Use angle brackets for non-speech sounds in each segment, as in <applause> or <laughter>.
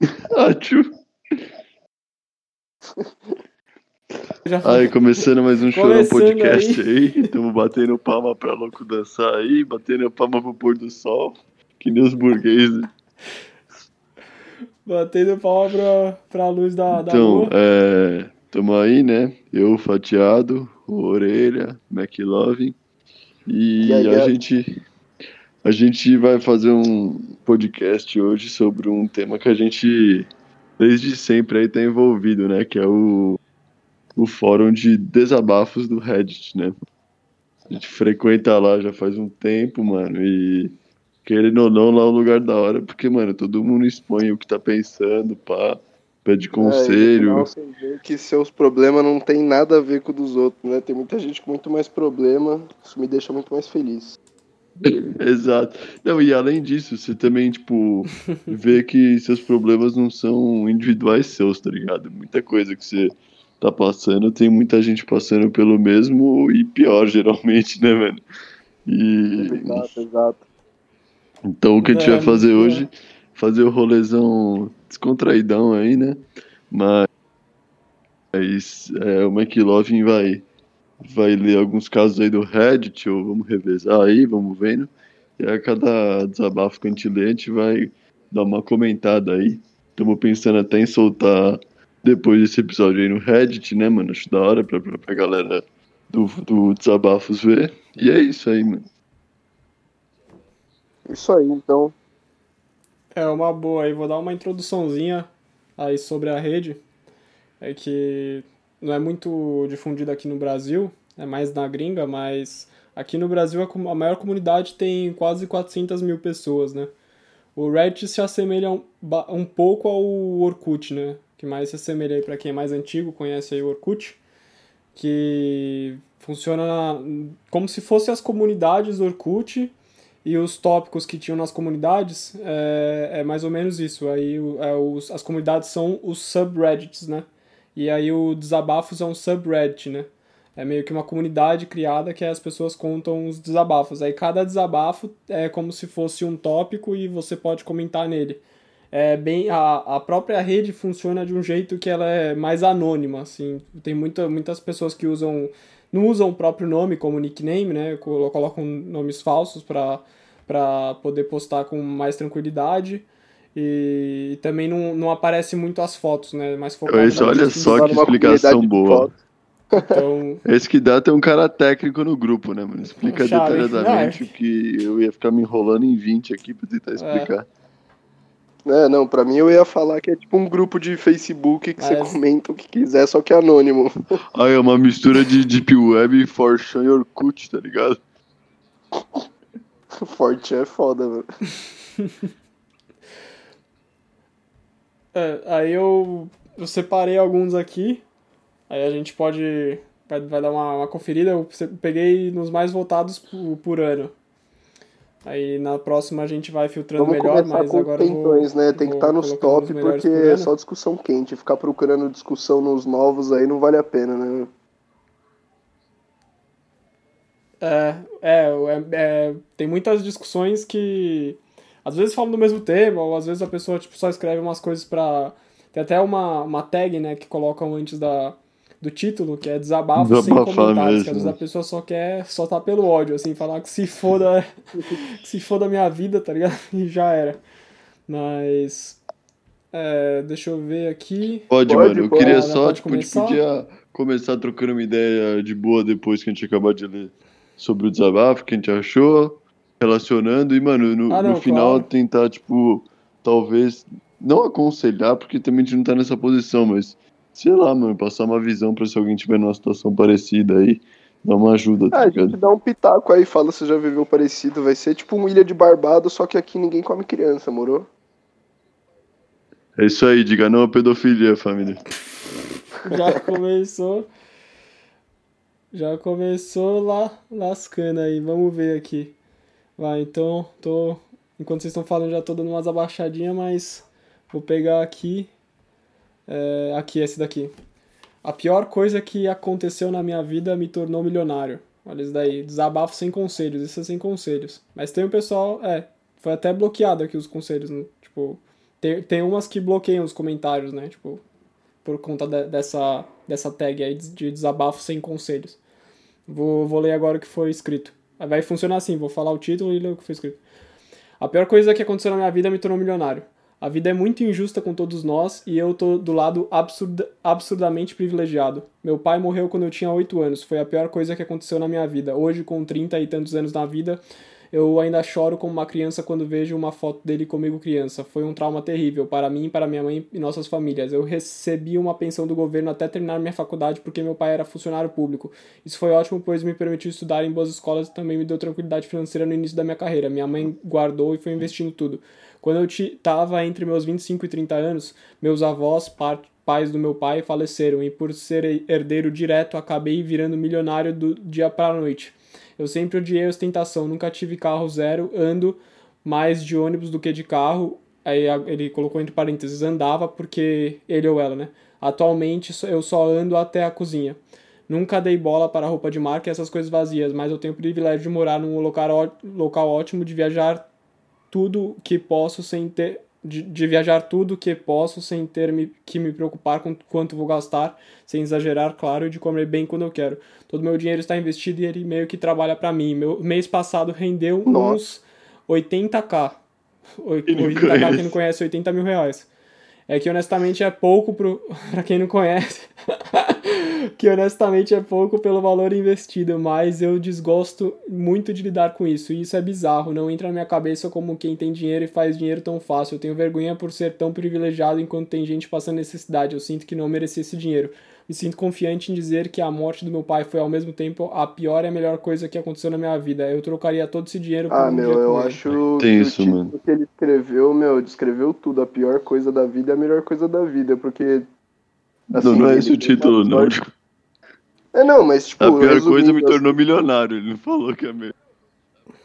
<laughs> Acho. Aí, começando mais um Chorão Podcast aí. Estamos batendo palma pra louco dançar aí, batendo palma pro pôr do sol, que nem os burgueses. <laughs> Batendo palma pra, pra luz da, da então, lua. é, tamo aí, né? Eu, Fatiado, Orelha, McLovin. E, E aí, a é? gente a gente vai fazer um podcast hoje sobre um tema que a gente desde sempre aí tá envolvido, né? Que é o, o fórum de desabafos do Reddit, né? A gente frequenta lá já faz um tempo, mano, e querendo ou não, lá é o lugar da hora, porque, mano, todo mundo expõe o que tá pensando, pá, pede É, conselho. final você vê que seus problemas não tem nada a ver com o dos outros, né? Tem muita gente com muito mais problema, isso me deixa muito mais feliz. <laughs> Exato. Não, e além disso, você também, tipo, <laughs> vê que seus problemas não são individuais seus, tá ligado? Muita coisa que você tá passando, tem muita gente passando pelo mesmo e pior, geralmente, né, mano? E Exato, exato. então o que a gente É, vai fazer muito hoje, fazer o rolezão descontraidão aí, né? Mas é, o McLovin vai, vai ler alguns casos aí do Reddit, ou vamos revezar aí, vamos vendo. E a cada desabafo que a gente lê, a gente vai dar uma comentada aí. Estamos pensando até em soltar depois desse episódio aí no Reddit, né, mano? Acho da hora pra, pra, pra galera do, do Desabafos ver. E é isso aí, mano. Isso aí, então. É uma boa aí, vou dar uma introduçãozinha aí sobre a rede. É que não é muito difundida aqui no Brasil, é mais na gringa, mas aqui no Brasil a a maior comunidade tem quase 400 mil pessoas, né? O Reddit se assemelha um, um pouco ao Orkut, né? Que mais se assemelha aí para quem é mais antigo, conhece aí o Orkut, que funciona na- como se fossem as comunidades do Orkut, e os tópicos que tinham nas comunidades é, é mais ou menos isso. Aí é, os, as comunidades são os subreddits, né? E aí o desabafos é um subreddit, né? É meio que uma comunidade criada que as pessoas contam os desabafos. Aí cada desabafo é como se fosse um tópico e você pode comentar nele. É bem a, a própria rede funciona de um jeito que ela é mais anônima, assim. Tem muita, muitas pessoas que usam não usam o próprio nome como nickname, né? Colo- Colocam nomes falsos para para poder postar com mais tranquilidade. E também não, não aparece muito as fotos, né? Mais focado olha só que explicação boa. Então, <laughs> Esse que dá tem um cara técnico no grupo, né, mano? Explica Chave. detalhadamente Não, o que eu ia ficar me enrolando em 20 aqui pra tentar explicar. É, não, pra mim eu ia falar que é tipo um grupo de Facebook que você Mas- comenta o que quiser, só que é anônimo. <laughs> Ah, é uma mistura de Deep Web, Forchan e Orkut, tá ligado? Forte é foda, velho. <laughs> é, aí eu, eu separei alguns aqui. Aí a gente pode. Vai, vai dar uma, uma conferida. Eu peguei nos mais votados por, por ano. Aí na próxima a gente vai filtrando Vamos melhor, mas com agora vou, quentões, né? Tem que estar nos colocando os top melhores porque por é só discussão quente. Ficar procurando discussão nos novos aí não vale a pena, né? É, é, é, é, tem muitas discussões que às vezes falam do mesmo tema, ou às vezes a pessoa tipo, só escreve umas coisas pra. Tem até uma, uma tag, né, que colocam antes da, do título, que é desabafo sem Desabafar comentários, mesmo, que às vezes a pessoa só quer só tá pelo ódio, assim, falar que se foda, <laughs> que se foda a minha vida, tá ligado? <laughs> E já era. Mas. é, deixa eu ver aqui. Pode, Pode, mano. Eu pode. queria só, tipo, a gente começar? podia começar trocando uma ideia de boa depois que a gente acabar de ler sobre o desabafo, o que a gente achou, relacionando, e, mano, no, Ah, não, no final claro. tentar, tipo, talvez, não aconselhar, porque também a gente não tá nessa posição, mas, sei lá, mano, passar uma visão pra se alguém tiver numa situação parecida aí, dar uma ajuda, Ah, tá a ligado? gente dá um pitaco aí, fala se já viveu parecido. Vai ser tipo um Ilha de Barbado, só que aqui ninguém come criança, moro? É isso aí, diga não à pedofilia, família. Já começou. Já começou lá lascando aí. Vamos ver aqui. Vai, então, tô. Enquanto vocês estão falando, já tô dando umas abaixadinhas, mas vou pegar aqui. É, aqui, esse daqui. A pior coisa que aconteceu na minha vida me tornou milionário. Olha isso daí. Desabafo sem conselhos. Isso é sem conselhos. Mas tem o pessoal. É, foi até bloqueado aqui os conselhos. né? Tipo, Tem, tem umas que bloqueiam os comentários, né? Tipo, por conta de, dessa, dessa tag aí de desabafo sem conselhos. Vou, vou ler agora o que foi escrito. Vai funcionar assim, vou falar o título e ler o que foi escrito. A pior coisa que aconteceu na minha vida me tornou milionário. A vida é muito injusta com todos nós e eu tô do lado absurda, absurdamente privilegiado. Meu pai morreu quando eu tinha 8 anos, foi a pior coisa que aconteceu na minha vida. Hoje, com 30 e tantos anos na vida, eu ainda choro como uma criança quando vejo uma foto dele comigo criança. Foi um trauma terrível para mim, para minha mãe e nossas famílias. Eu recebi uma pensão do governo até terminar minha faculdade porque meu pai era funcionário público. Isso foi ótimo, pois me permitiu estudar em boas escolas e também me deu tranquilidade financeira no início da minha carreira. Minha mãe guardou e foi investindo tudo. Quando eu estava entre meus 25 e 30 anos, meus avós, pais do meu pai, faleceram e por ser herdeiro direto, acabei virando milionário do dia para a noite. Eu sempre odiei ostentação, nunca tive carro zero, ando mais de ônibus do que de carro. Aí ele colocou entre parênteses, andava porque ele ou ela, né? Atualmente eu só ando até a cozinha. Nunca dei bola para roupa de marca e essas coisas vazias, mas eu tenho o privilégio de morar num local, local ótimo, de viajar tudo que posso sem ter de, de, viajar tudo que posso sem ter me, que me preocupar com quanto vou gastar, sem exagerar, claro, e de comer bem quando eu quero. Todo meu dinheiro está investido e ele meio que trabalha para mim. Meu mês passado rendeu Nossa. uns 80k. 80k, quem não conhece, 80 mil reais. É que honestamente é pouco pro, <laughs> pra quem não conhece. <laughs> que honestamente é pouco pelo valor investido, mas eu desgosto muito de lidar com isso. E isso é bizarro, não entra na minha cabeça como quem tem dinheiro e faz dinheiro tão fácil. Eu tenho vergonha por ser tão privilegiado enquanto tem gente passando necessidade. Eu sinto que não mereci esse dinheiro. Me sinto confiante em dizer que a morte do meu pai foi ao mesmo tempo a pior e a melhor coisa que aconteceu na minha vida. Eu trocaria todo esse dinheiro por ah, um meu, eu acho Tem que isso, o mano. que ele escreveu, meu, descreveu tudo. A pior coisa da vida é a melhor coisa da vida, porque Assim, não, não é esse o título, não. É, não, mas tipo. A pior coisa me tornou milionário, ele não falou que é melhor.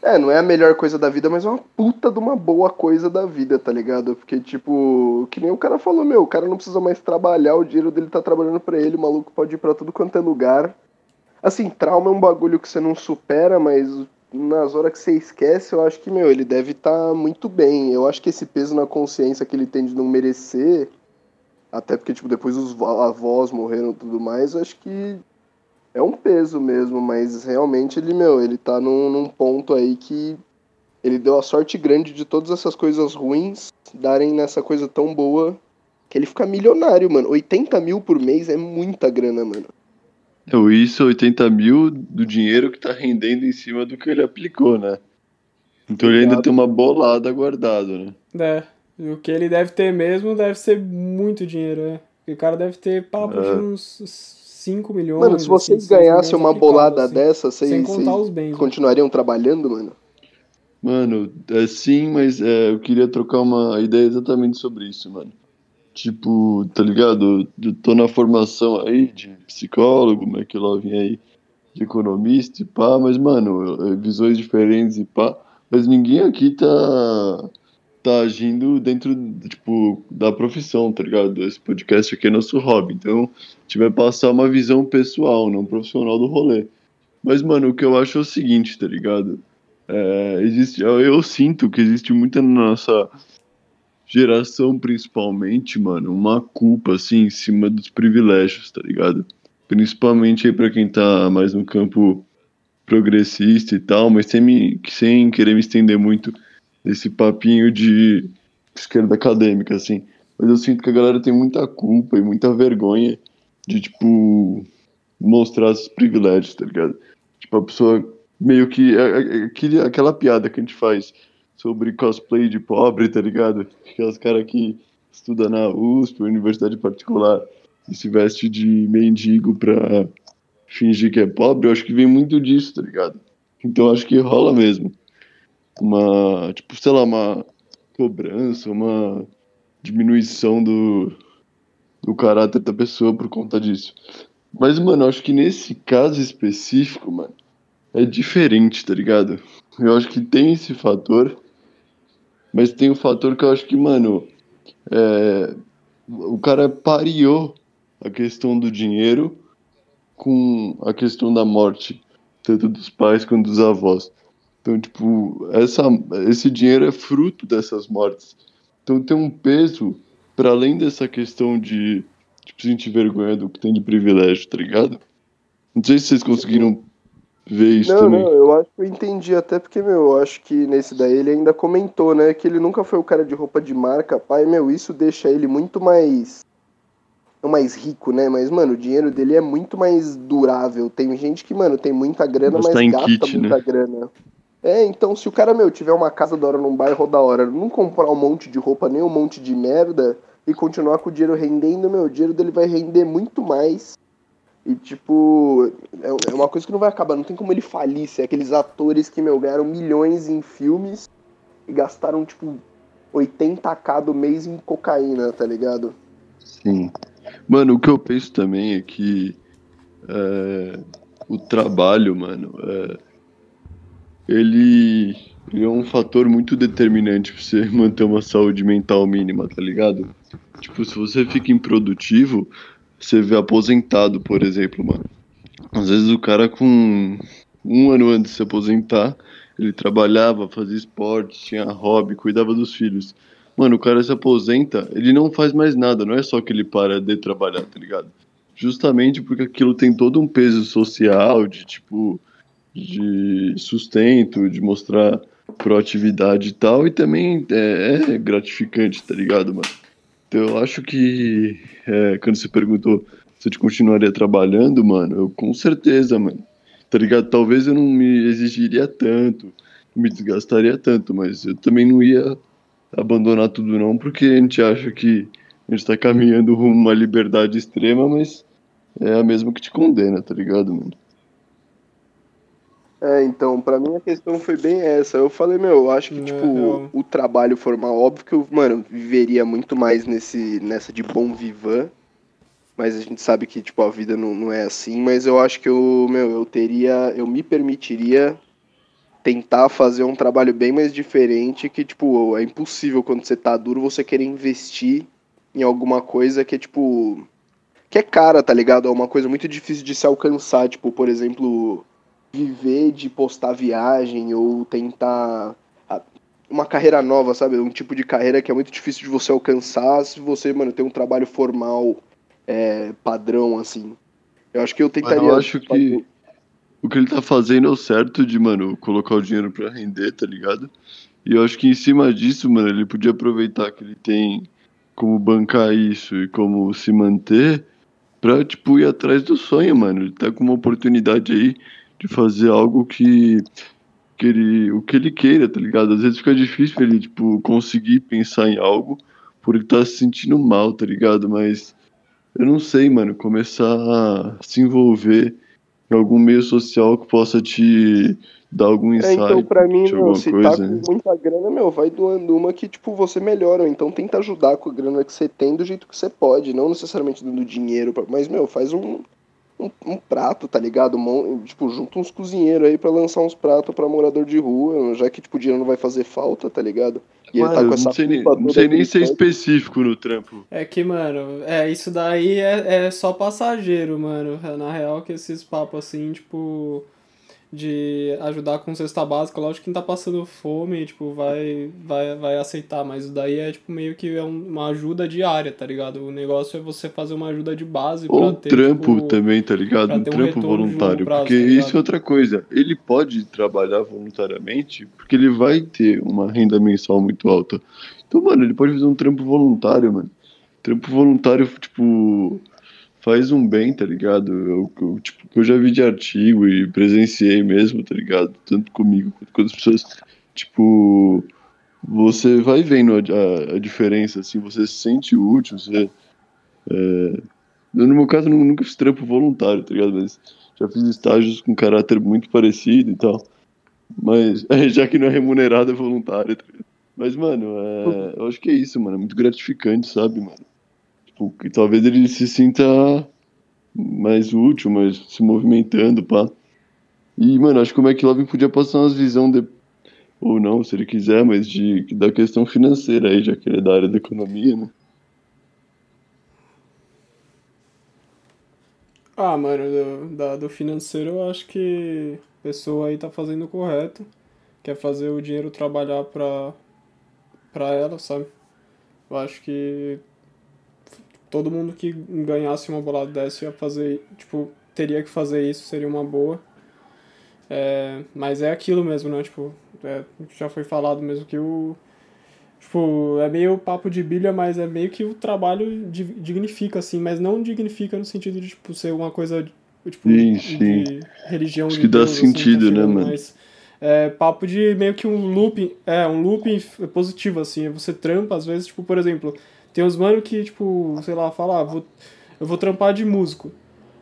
É, não é a melhor coisa da vida, mas é uma puta de uma boa coisa da vida, tá ligado? Porque, tipo, que nem o cara falou, meu, o cara não precisa mais trabalhar, o dinheiro dele tá trabalhando pra ele, o maluco pode ir pra tudo quanto é lugar. Assim, trauma é um bagulho que você não supera, mas nas horas que você esquece, eu acho que, meu, ele deve estar tá muito bem. Eu acho que esse peso na consciência que ele tem de não merecer até porque, tipo, depois os avós morreram e tudo mais, acho que é um peso mesmo, mas realmente ele, meu, ele tá num, num ponto aí que ele deu a sorte grande de todas essas coisas ruins darem nessa coisa tão boa que ele fica milionário, mano. 80 mil por mês é muita grana, mano. É, isso, 80 mil do dinheiro que tá rendendo em cima do que ele aplicou, né? Então ele ainda tem uma bolada guardado, né? É. O que ele deve ter mesmo deve ser muito dinheiro, né? O cara deve ter papo é. de uns 5 milhões. Mano, se vocês assim, ganhassem uma bolada assim, dessa, vocês, vocês bens, né? continuariam né? trabalhando, mano? Mano, é sim, mas é, eu queria trocar uma ideia exatamente sobre isso, mano. Tipo, tá ligado? Eu tô na formação aí de psicólogo, McLovin aí, de economista e pá, mas, mano, visões diferentes e pá. Mas ninguém aqui tá tá agindo dentro, tipo, da profissão, tá ligado? Esse podcast aqui é nosso hobby, então a gente vai passar uma visão pessoal, não profissional do rolê. Mas, mano, o que eu acho é o seguinte, tá ligado? É, existe, eu, eu sinto que existe muita na nossa geração, principalmente, mano, uma culpa, assim, em cima dos privilégios, tá ligado? Principalmente aí pra quem tá mais no campo progressista e tal, mas sem, me, sem querer me estender muito esse papinho de esquerda acadêmica, assim. Mas eu sinto que a galera tem muita culpa e muita vergonha de, tipo, mostrar esses privilégios, tá ligado? Tipo, a pessoa meio que. É, é, aquela piada que a gente faz sobre cosplay de pobre, tá ligado? Aquelas caras que estudam na USP, universidade particular, e se veste de mendigo pra fingir que é pobre, eu acho que vem muito disso, tá ligado? Então acho que rola mesmo uma, tipo, sei lá, uma cobrança, uma diminuição do, do caráter da pessoa por conta disso. Mas, mano, acho que nesse caso específico, mano, é diferente, tá ligado? Eu acho que tem esse fator, mas tem o um fator que eu acho que, mano, é, o cara pareou a questão do dinheiro com a questão da morte, tanto dos pais quanto dos avós. Então, tipo, essa, esse dinheiro é fruto dessas mortes. Então tem um peso para além dessa questão de tipo, sentir vergonha do que tem de privilégio, tá ligado? Não sei se vocês conseguiram ver isso não, também. Não, eu acho que eu entendi, até porque, meu, eu acho que nesse daí ele ainda comentou, né, que ele nunca foi o cara de roupa de marca, pai, meu, isso deixa ele muito mais não mais rico, né? Mas, mano, o dinheiro dele é muito mais durável. Tem gente que, mano, tem muita grana, mas, mas gasta kit, muita né? grana. É, então se o cara, meu, tiver uma casa da hora num bairro da hora, não comprar um monte de roupa, nem um monte de merda, e continuar com o dinheiro rendendo, meu, o dinheiro dele vai render muito mais. E, tipo, é uma coisa que não vai acabar, não tem como ele falir. Se é aqueles atores que, meu, ganharam milhões em filmes e gastaram, tipo, 80k do mês em cocaína, tá ligado? Sim. Mano, o que eu penso também é que é, o trabalho, mano, é, ele, ele, é um fator muito determinante pra você <laughs> manter uma saúde mental mínima, tá ligado? Tipo, se você fica improdutivo, você vê aposentado, por exemplo, mano. Às vezes o cara com um ano antes de se aposentar, ele trabalhava, fazia esporte, tinha hobby, cuidava dos filhos. Mano, o cara se aposenta, ele não faz mais nada, não é só que ele para de trabalhar, tá ligado? Justamente porque aquilo tem todo um peso social, de tipo, de sustento, de mostrar proatividade e tal, e também é, é gratificante, tá ligado, mano? Então eu acho que é, quando você perguntou se eu continuaria trabalhando, mano, eu com certeza, mano. Tá ligado? Talvez eu não me exigiria tanto, me desgastaria tanto, mas eu também não ia abandonar tudo não, porque a gente acha que a gente tá caminhando rumo a uma liberdade extrema, mas é a mesma que te condena, tá ligado, mano? É, então, pra mim a questão foi bem essa. Eu falei, meu, eu acho que, Não, tipo, não. o trabalho formal, óbvio que eu, mano, viveria muito mais nesse, nessa de bom vivan. Mas a gente sabe que, tipo, a vida não, não é assim. Mas eu acho que eu, meu, eu teria, eu me permitiria tentar fazer um trabalho bem mais diferente que, tipo, é impossível quando você tá duro você querer investir em alguma coisa que é, tipo, que é cara, tá ligado? É uma coisa muito difícil de se alcançar, tipo, por exemplo, viver de postar viagem ou tentar uma carreira nova, sabe? Um tipo de carreira que é muito difícil de você alcançar se você, mano, tem um trabalho formal é, padrão, assim. Eu acho que eu tentaria. eu acho que o que ele tá fazendo é o certo de, mano, colocar o dinheiro pra render, tá ligado? E eu acho que em cima disso, mano, ele podia aproveitar que ele tem como bancar isso e como se manter pra, tipo, ir atrás do sonho, mano. Ele tá com uma oportunidade aí de fazer algo que, que ele, o que ele queira, tá ligado? Às vezes fica difícil ele, tipo, conseguir pensar em algo por ele tá se sentindo mal, tá ligado? Mas eu não sei, mano, começar a se envolver em algum meio social que possa te dar algum É, insight então, pra mim, meu, se coisa, tá né? com muita grana, meu, vai doando uma que, tipo, você melhora. Então tenta ajudar com a grana que você tem do jeito que você pode. Não necessariamente dando dinheiro, pra- mas, meu, faz um, um, um prato, tá ligado? Um mon- tipo, junta uns cozinheiros aí pra lançar uns pratos pra morador de rua, já que, tipo, o dinheiro não vai fazer falta, tá ligado? E ele tá Mano, com essa não sei, nem, não sei nem ser específico no trampo. É que, mano, é, isso daí é, é só passageiro, mano. Na real, que esses papos assim, tipo, de ajudar com cesta básica, lógico que quem tá passando fome, tipo, vai, vai, vai aceitar, mas daí é, tipo, meio que é um- uma ajuda diária, tá ligado? O negócio é você fazer uma ajuda de base Ou pra um ter, trampo tipo, também, tá ligado? Um um trampo voluntário. prazo, porque tá isso é outra coisa. Ele pode trabalhar voluntariamente porque ele vai ter uma renda mensal muito alta. Então, mano, ele pode fazer um trampo voluntário, mano. Trampo voluntário, tipo, faz um bem, tá ligado? Eu, eu, tipo, eu já vi de artigo e presenciei mesmo, tá ligado? Tanto comigo quanto com as pessoas. Tipo, você vai vendo a, a, a diferença, assim, você se sente útil, você. é, eu, no meu caso, nu- nunca fiz trampo voluntário, tá ligado? Mas já fiz estágios com caráter muito parecido e tal. Mas, <laughs> já que não é remunerado, é voluntário, tá ligado? Mas, mano, é, eu acho que é isso, mano. É muito gratificante, sabe, mano? Que talvez ele se sinta mais útil, mais se movimentando, pá. E, mano, acho que o McLovin podia passar umas visão de... ou não, se ele quiser, mas de da questão financeira aí, já que ele é da área da economia, né? Ah, mano, do, da, do financeiro eu acho que a pessoa aí tá fazendo o correto. Quer fazer o dinheiro trabalhar pra, pra ela, sabe? Eu acho que todo mundo que ganhasse uma bolada dessa ia fazer, tipo, teria que fazer isso, seria uma boa. É, mas é aquilo mesmo, né? Tipo, é, já foi falado mesmo que o. Tipo, é meio papo de bilha, mas é meio que o trabalho dignifica, assim, mas não dignifica no sentido de, tipo, ser uma coisa, tipo, sim, sim. de religião. Acho que dá Deus, assim, sentido, assim, tá né, mano? Mas é papo de meio que um looping, é, um looping positivo, assim, você trampa, às vezes, tipo, por exemplo, tem uns mano que, tipo, sei lá, fala, ah, vou, eu vou trampar de músico.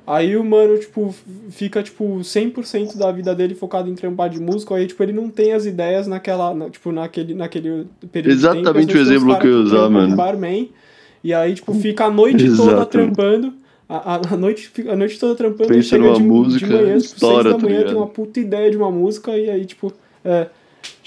Aí o mano, tipo, fica, tipo, 100% da vida dele focado em trampar de músico, aí, tipo, ele não tem as ideias naquela, na, tipo, naquele, naquele período Exatamente tempo, o exemplo que eu ia usar, mano. Barman, e aí, tipo, fica a noite <laughs> Exato. toda trampando, a, a, noite, a noite toda trampando, Pensa chega de, música, de manhã, tipo, história, seis da manhã, tá tem uma puta ideia de uma música, e aí, tipo, é...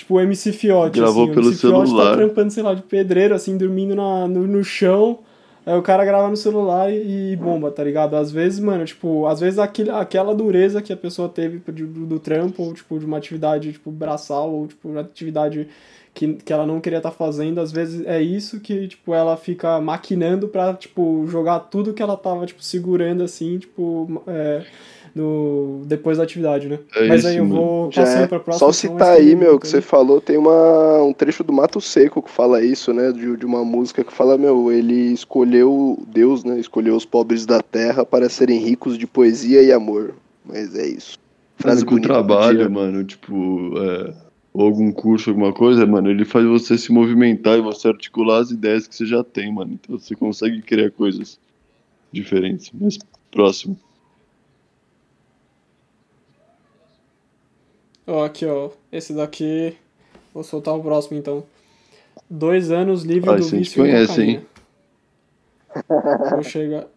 Tipo, o MC Fiote, Gravou assim, pelo o MC Fiote celular. tá trampando, sei lá, de pedreiro, assim, dormindo na, no, no chão, Aí o cara grava no celular e, e, bomba, tá ligado? Às vezes, mano, tipo, às vezes aquele, aquela dureza que a pessoa teve do, do trampo, ou, tipo, de uma atividade, tipo, braçal, ou, tipo, uma atividade que, que ela não queria estar tá fazendo, às vezes é isso que, tipo, ela fica maquinando pra, tipo, jogar tudo que ela tava, tipo, segurando, assim, tipo, é, no, depois da atividade, né? É Mas isso, aí eu vou Já passando é. pra próxima. Só citar aí, meu, que você falou, tem uma, um trecho do Mato Seco que fala isso, né? De, de uma música que fala, meu, ele escolheu, Deus, né? Escolheu os pobres da terra para serem ricos de poesia e amor. Mas é isso. Frase bonita do trabalho, dia. mano, tipo, é, ou algum curso, alguma coisa, mano, ele faz você se movimentar e você articular as ideias que você já tem, mano. Então você consegue criar coisas diferentes. Mas próximo. Ó, aqui, ó. Esse daqui. Vou soltar o próximo então. Dois anos livre Ah, do a gente vício conhece, cocaína. hein? Vou chegar.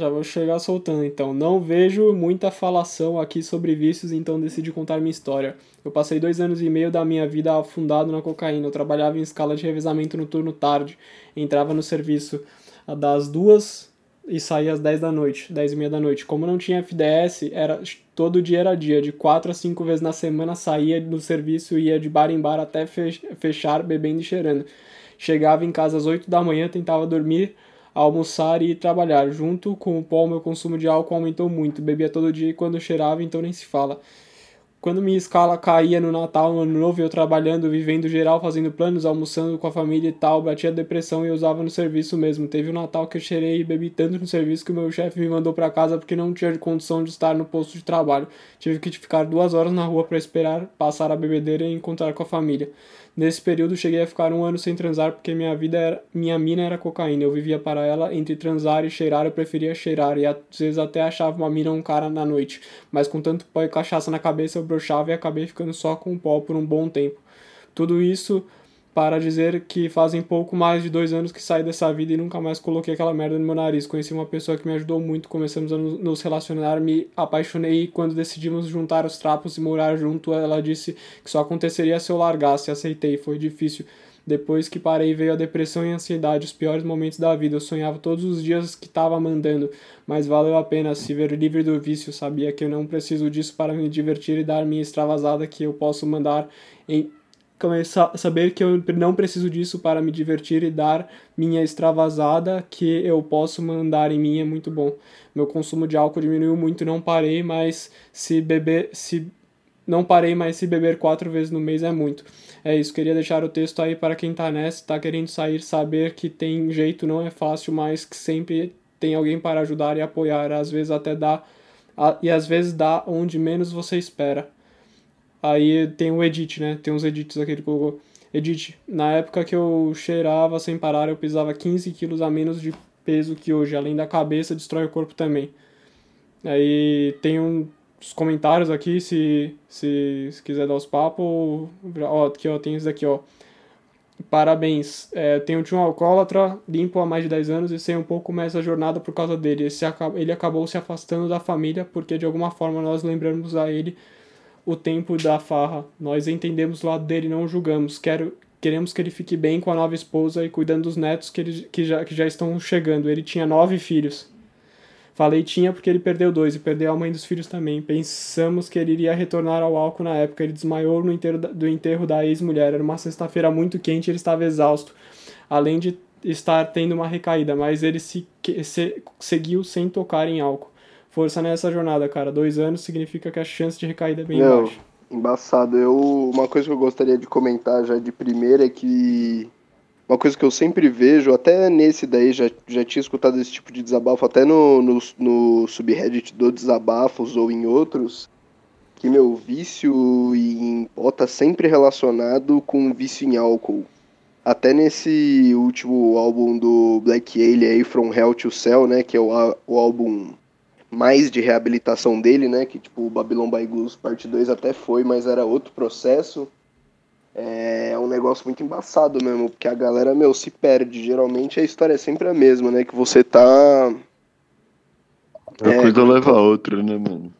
Já vou chegar soltando então. Não vejo muita falação aqui sobre vícios, então decidi contar minha história. Eu passei dois anos e meio da minha vida afundado na cocaína. Eu trabalhava em escala de revezamento no turno tarde. Entrava no serviço das duas e saía às 10 da noite, 10 e meia da noite. Como não tinha FDS, era, todo dia era dia. De quatro a cinco vezes na semana saía do serviço e ia de bar em bar até fech- fechar, bebendo e cheirando. Chegava em casa às 8 da manhã, tentava dormir, almoçar e trabalhar. Junto com o pó, meu consumo de álcool aumentou muito. Bebia todo dia e quando cheirava, então nem se fala. Quando minha escala caía no Natal, no Ano Novo, eu trabalhando, vivendo geral, fazendo planos, almoçando com a família e tal, batia depressão e usava no serviço mesmo. Teve um Natal que eu cheirei e bebi tanto no serviço que o meu chefe me mandou pra casa porque não tinha condição de estar no posto de trabalho. Tive que ficar duas horas na rua para esperar passar a bebedeira e encontrar com a família. Nesse período cheguei a ficar um ano sem transar porque minha vida era, minha mina era cocaína. Eu vivia para ela entre transar e cheirar, eu preferia cheirar e às vezes até achava uma mina um cara na noite. Mas com tanto pó e cachaça na cabeça eu broxava e acabei ficando só com o pó por um bom tempo. Tudo isso para dizer que fazem pouco mais de dois anos que saí dessa vida e nunca mais coloquei aquela merda no meu nariz. Conheci uma pessoa que me ajudou muito, começamos a nos relacionar, me apaixonei e quando decidimos juntar os trapos e morar junto, ela disse que só aconteceria se eu largasse. Aceitei, foi difícil. Depois que parei veio a depressão e a ansiedade, os piores momentos da vida. Eu sonhava todos os dias que estava mandando, mas valeu a pena se ver livre do vício. Sabia que eu não preciso disso para me divertir e dar minha extravasada, que eu posso mandar em saber que eu não preciso disso para me divertir e dar minha extravasada que eu posso mandar em mim é muito bom. Meu consumo de álcool diminuiu muito, não parei, mas se beber, se não parei, mas se beber quatro vezes no mês é muito. É isso, queria deixar o texto aí para quem tá nessa, tá querendo sair, saber que tem jeito, não é fácil, mas que sempre tem alguém para ajudar e apoiar, às vezes até dá, e às vezes dá onde menos você espera. Aí tem o edit, né? Tem uns edits aqui que colocou. Edit, na época que eu cheirava sem parar, eu pesava 15 quilos a menos de peso que hoje. Além da cabeça, destrói o corpo também. Aí tem uns comentários aqui, se, se, se quiser dar os papos. Ó, aqui, ó, tem isso daqui, ó. Parabéns. É, tenho um tio alcoólatra, limpo há mais de 10 anos e sei um pouco mais a jornada por causa dele. Esse, ele acabou se afastando da família porque de alguma forma nós lembramos a ele o tempo da farra. Nós entendemos o lado dele, não o julgamos. Quero, queremos que ele fique bem com a nova esposa e cuidando dos netos que, ele, que, já, que já estão chegando. Ele tinha nove filhos. Falei tinha porque ele perdeu dois e perdeu a mãe dos filhos também. Pensamos que ele iria retornar ao álcool na época. Ele desmaiou no enterro da, do enterro da ex-mulher. Era uma sexta-feira muito quente ele estava exausto. Além de estar tendo uma recaída, mas ele se, se, seguiu sem tocar em álcool. Força nessa jornada, cara. Dois anos significa que a chance de recaída é bem Não, baixa. Embaçado. Eu, uma coisa que eu gostaria de comentar já de primeira é que uma coisa que eu sempre vejo, até nesse daí, já, já tinha escutado esse tipo de desabafo, até no, no, no subreddit do Desabafos ou em outros, que meu vício em pó tá sempre relacionado com vício em álcool. Até nesse último álbum do Black Alien aí, From Hell to Cell, né, que é o, o álbum mais de reabilitação dele, né, que tipo o Babylon by Goose parte 2 até foi, mas era outro processo. É um negócio muito embaçado mesmo, porque a galera, meu, se perde. Geralmente a história é sempre a mesma, né, que você tá... Uma é, coisa leva a outra, né, mano?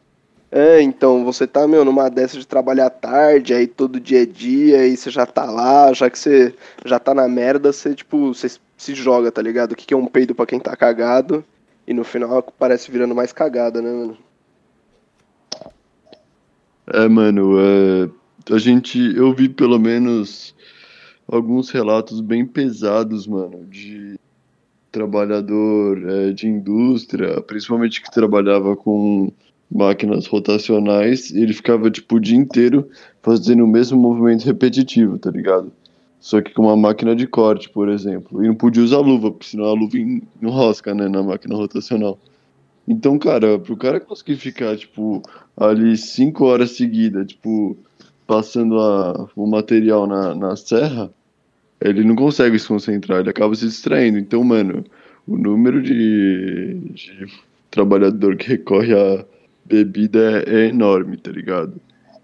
É, então, você tá, meu, numa dessa de trabalhar tarde, aí todo dia é dia, aí você já tá lá, já que você já tá na merda, você, tipo, você se joga, tá ligado? O que, que é um peido pra quem tá cagado, e no final parece virando mais cagada, né, mano? É, mano, é, a gente, eu vi pelo menos alguns relatos bem pesados, mano, de trabalhador é, de indústria, principalmente que trabalhava com máquinas rotacionais, ele ficava tipo o dia inteiro fazendo o mesmo movimento repetitivo, tá ligado? Só que com uma máquina de corte, por exemplo. E não podia usar luva, porque senão a luva enrosca, né, na máquina rotacional. Então, cara, pro cara conseguir ficar, tipo, ali cinco horas seguidas, tipo, passando a, o material na, na serra, ele não consegue se concentrar, ele acaba se distraindo. Então, mano, o número de, de trabalhador que recorre a bebida é, é enorme, tá ligado?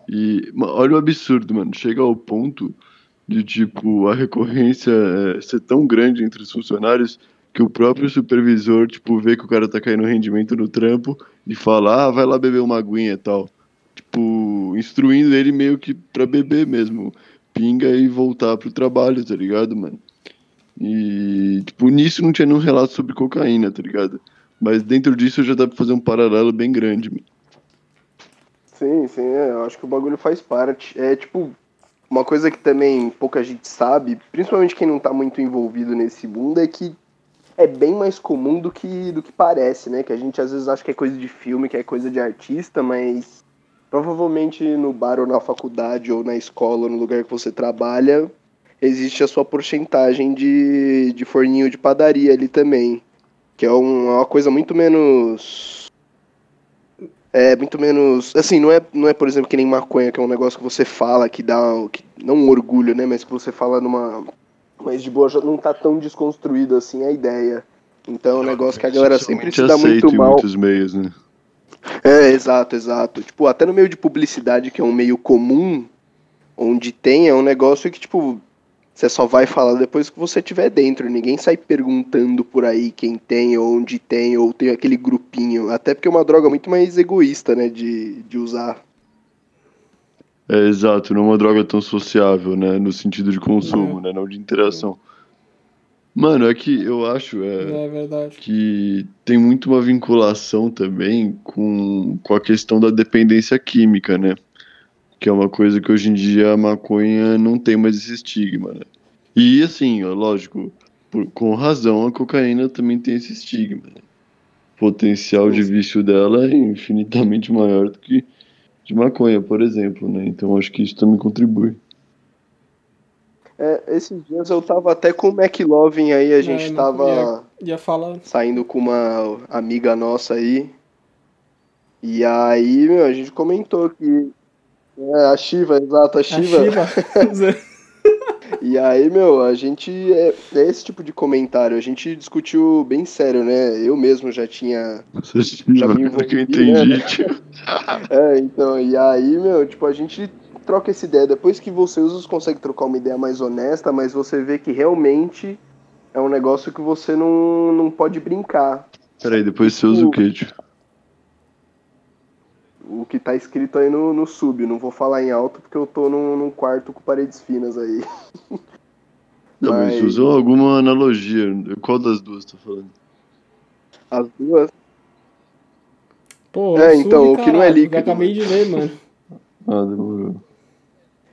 E olha o absurdo, mano. Chega ao ponto de, tipo, a recorrência é, ser tão grande entre os funcionários que o próprio supervisor, tipo, vê que o cara tá caindo rendimento no trampo e fala, ah, vai lá beber uma aguinha e tal. Tipo, instruindo ele meio que pra beber mesmo. Pinga e voltar pro trabalho, tá ligado, mano? E, tipo, nisso não tinha nenhum relato sobre cocaína, tá ligado? Mas dentro disso já dá pra fazer um paralelo bem grande. Mano. Sim, sim, é, eu acho que o bagulho faz parte. É tipo, uma coisa que também pouca gente sabe, principalmente quem não tá muito envolvido nesse mundo, é que é bem mais comum do que, do que parece, né? Que a gente às vezes acha que é coisa de filme, que é coisa de artista, mas provavelmente no bar ou na faculdade ou na escola ou no lugar que você trabalha, existe a sua porcentagem de, de forninho de padaria ali também. Que é, é uma coisa muito menos é muito menos. Assim, não é, não é, por exemplo, que nem maconha, que é um negócio que você fala, que dá. Que, não um orgulho, né? Mas que você fala numa. Mas de boa já não tá tão desconstruído assim a ideia. Então é um negócio que a galera sempre se dá muito mal. muitos meios, né? É, exato, exato. Tipo, até no meio de publicidade, que é um meio comum, onde tem, é um negócio que, tipo, você só vai falar depois que você estiver dentro. Ninguém sai perguntando por aí quem tem, ou onde tem, ou tem aquele grupinho. Até porque é uma droga muito mais egoísta, né, de, de usar. É, exato, não é uma droga tão sociável, né, no sentido de consumo, é. né, não de interação. Mano, é que eu acho é, é que tem muito uma vinculação também com, com a questão da dependência química, né? Que é uma coisa que hoje em dia a maconha não tem mais esse estigma, né? E assim, ó, lógico, por, com razão a cocaína também tem esse estigma, né? O potencial de vício dela é infinitamente maior do que de maconha, por exemplo, né? Então acho que isso também contribui. É, esses dias eu tava até com o McLovin aí, a gente é, tava ia, ia falar. saindo com uma amiga nossa aí. E aí, meu, a gente comentou que é, a Shiva, exato, a Shiva. A Shiva. <laughs> e aí, meu, a gente. É, é, esse tipo de comentário. A gente discutiu bem sério, né? Eu mesmo já tinha. Nossa, já me envolvi, que eu entendi, né? tio. <laughs> é, então, e aí, meu, tipo, a gente troca essa ideia. Depois que você usa, consegue trocar uma ideia mais honesta, mas você vê que realmente é um negócio que você não, não pode brincar. Peraí, depois você usa o quê, tio? O que tá escrito aí no, no sub. Não vou falar em alto porque eu tô num, num quarto com paredes finas aí. <laughs> Não, mas, mas usou alguma analogia. Qual das duas tá falando? As duas? Pô, é, então, o que não é líquido. Eu acabei de ler, mano. <laughs> ah, demorou.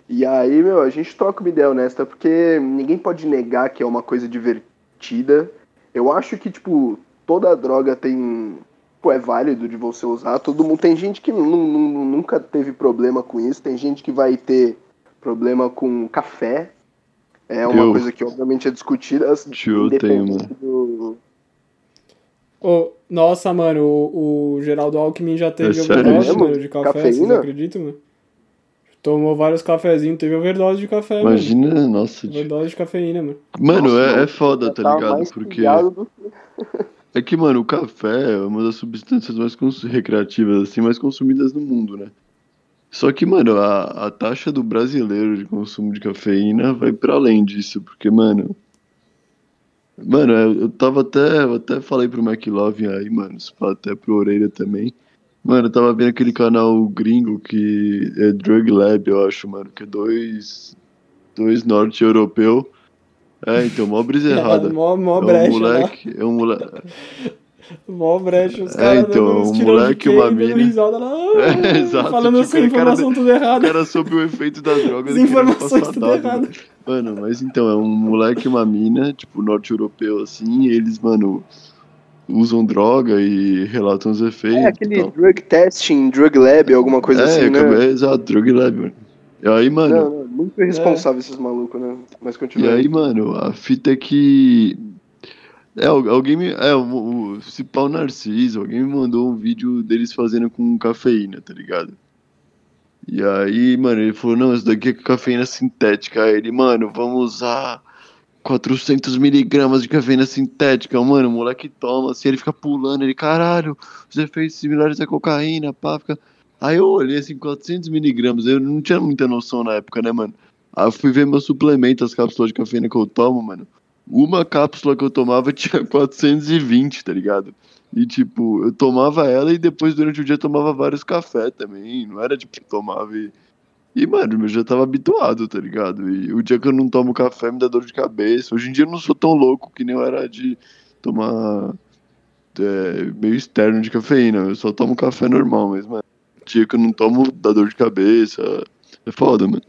E aí, meu, a gente troca uma ideia honesta, porque ninguém pode negar que é uma coisa divertida. Eu acho que, tipo, toda droga tem. Pô, é válido de você usar. Todo mundo. Tem gente que nunca teve problema com isso. Tem gente que vai ter problema com café. É uma Eu- coisa que obviamente é discutida. Eu tenho, do- Ô, nossa, mano, o, o Geraldo Alckmin já teve É overdose, mano, de café, vocês Cafeína? acreditam, mano? Tomou vários cafezinhos, teve overdose de café, mano. Imagina, nossa. tipo, Overdose de cafeína, mano. Mano, Nossa, é, mano, é foda, tá ligado? Porque. É que, mano, o café é uma das substâncias mais recreativas, assim, mais consumidas no mundo, né? Só que, mano, a, a taxa do brasileiro de consumo de cafeína vai pra além disso, porque, mano. Mano, eu, eu tava até. Eu até falei pro McLovin aí, mano, até pro Orelha também. Mano, eu tava vendo aquele canal gringo que é Drug Lab, eu acho, mano, que é dois. Dois norte-europeu. É, então, mó brisa <laughs> errada. mó, mó É um brecha, né? moleque, é um moleque. <laughs> Mó brecha, os É, caras então, dando uns um moleque e uma mina. risada lá, <laughs> É, exato, falando tipo, assim, aquele cara informação tudo O errada. cara sob o efeito da droga, As ele querendo informações tudo dado, errado. mano. Mano, mas então, é um moleque e uma mina, tipo, norte-europeu, assim, e eles, mano, usam droga e relatam os efeitos É aquele tal. drug testing, drug lab, alguma coisa é, assim, né? é, exato, drug lab, mano. E aí, mano, Não, não, muito irresponsável esses malucos, né? Mas E continua. aí, mano, a fita é que. É, al- alguém me. É, o, o se pau Narciso, alguém me mandou um vídeo deles fazendo com cafeína, tá ligado? E aí, mano, ele falou: não, isso daqui é cafeína sintética. Aí ele, mano, vamos usar 400 miligramas de cafeína sintética. Mano, o moleque toma, assim, ele fica pulando, ele, caralho, os efeitos similares à cocaína, pá, fica. Aí eu olhei assim, 400 miligramas, eu não tinha muita noção na época, né, mano? Aí eu fui ver meu suplemento, as cápsulas de cafeína que eu tomo, mano. Uma cápsula que eu tomava <laughs> tinha 420, tá ligado? E tipo, eu tomava ela e depois durante o dia tomava vários cafés também. Não era tipo, tomava e. E, mano, eu já tava habituado, tá ligado? E o dia que eu não tomo café me dá dor de cabeça. Hoje em dia eu não sou tão louco que nem eu era de tomar é, meio externo de cafeína. Eu só tomo café normal, mas, mano, dia que eu não tomo dá dor de cabeça. É foda, mano.